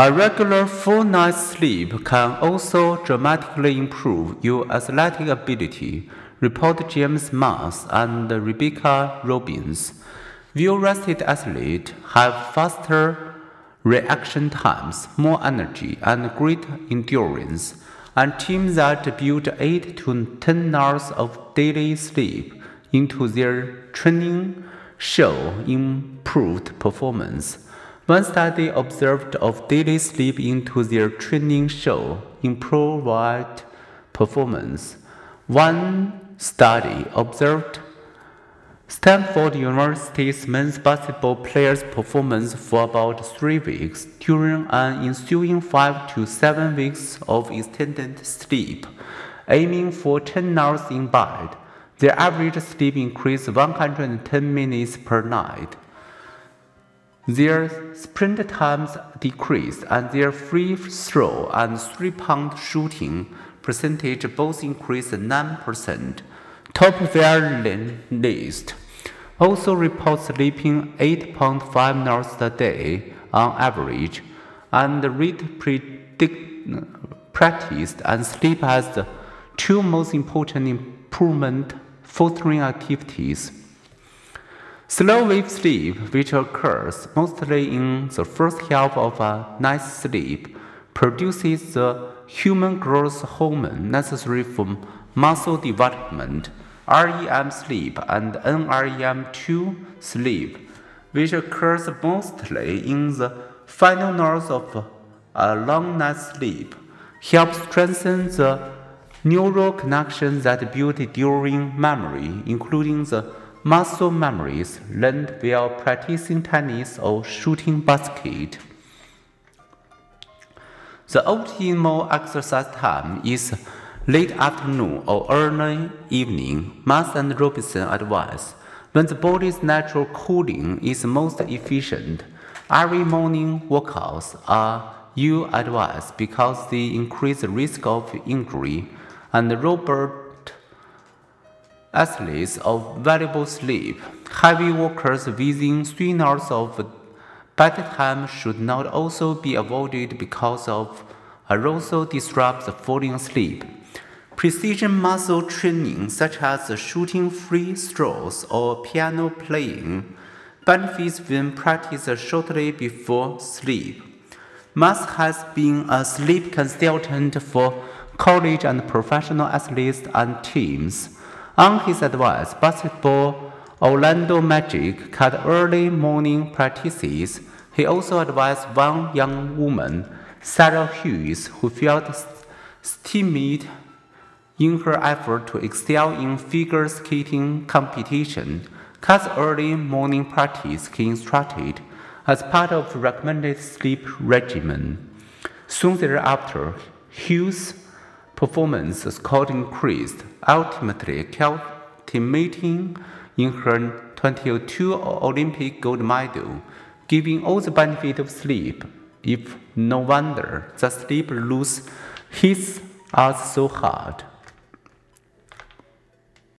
A regular full night's sleep can also dramatically improve your athletic ability, report James Maas and Rebecca Robbins. Well-rested athletes have faster reaction times, more energy, and greater endurance. And teams that build 8 to 10 hours of daily sleep into their training show improved performance. One study observed of daily sleep into their training show improved performance. One study observed Stanford University's men's basketball players' performance for about three weeks during an ensuing five to seven weeks of extended sleep, aiming for 10 hours in bed. Their average sleep increased 110 minutes per night. Their sprint times decreased, and their free throw and three point shooting percentage both increased 9%. Top their list also reports sleeping 8.5 hours a day on average, and read predict, practiced and sleep as the two most important improvement fostering activities. Slow wave sleep, which occurs mostly in the first half of a night's sleep, produces the human growth hormone necessary for muscle development, REM sleep, and NREM2 sleep, which occurs mostly in the final hours of a long night's sleep, help strengthen the neural connections that build during memory, including the muscle memories learned while practicing tennis or shooting basket. The optimal exercise time is late afternoon or early evening. Maas and Robinson advise when the body's natural cooling is most efficient. Every morning workouts are you advise because they increase the risk of injury and Robert athletes of valuable sleep. Heavy workers within three hours of bedtime should not also be avoided because of arousal disrupts falling asleep. Precision muscle training, such as shooting free throws or piano playing, benefits when practiced shortly before sleep. Maas has been a sleep consultant for college and professional athletes and teams. On his advice, basketball Orlando Magic cut early morning practices. He also advised one young woman, Sarah Hughes, who felt timid in her effort to excel in figure skating competition, cut early morning practice he instructed as part of recommended sleep regimen. Soon thereafter, Hughes' performance score increased, ultimately culminating in her 2002 Olympic gold medal, giving all the benefit of sleep. If no wonder the sleep loss hits us so hard.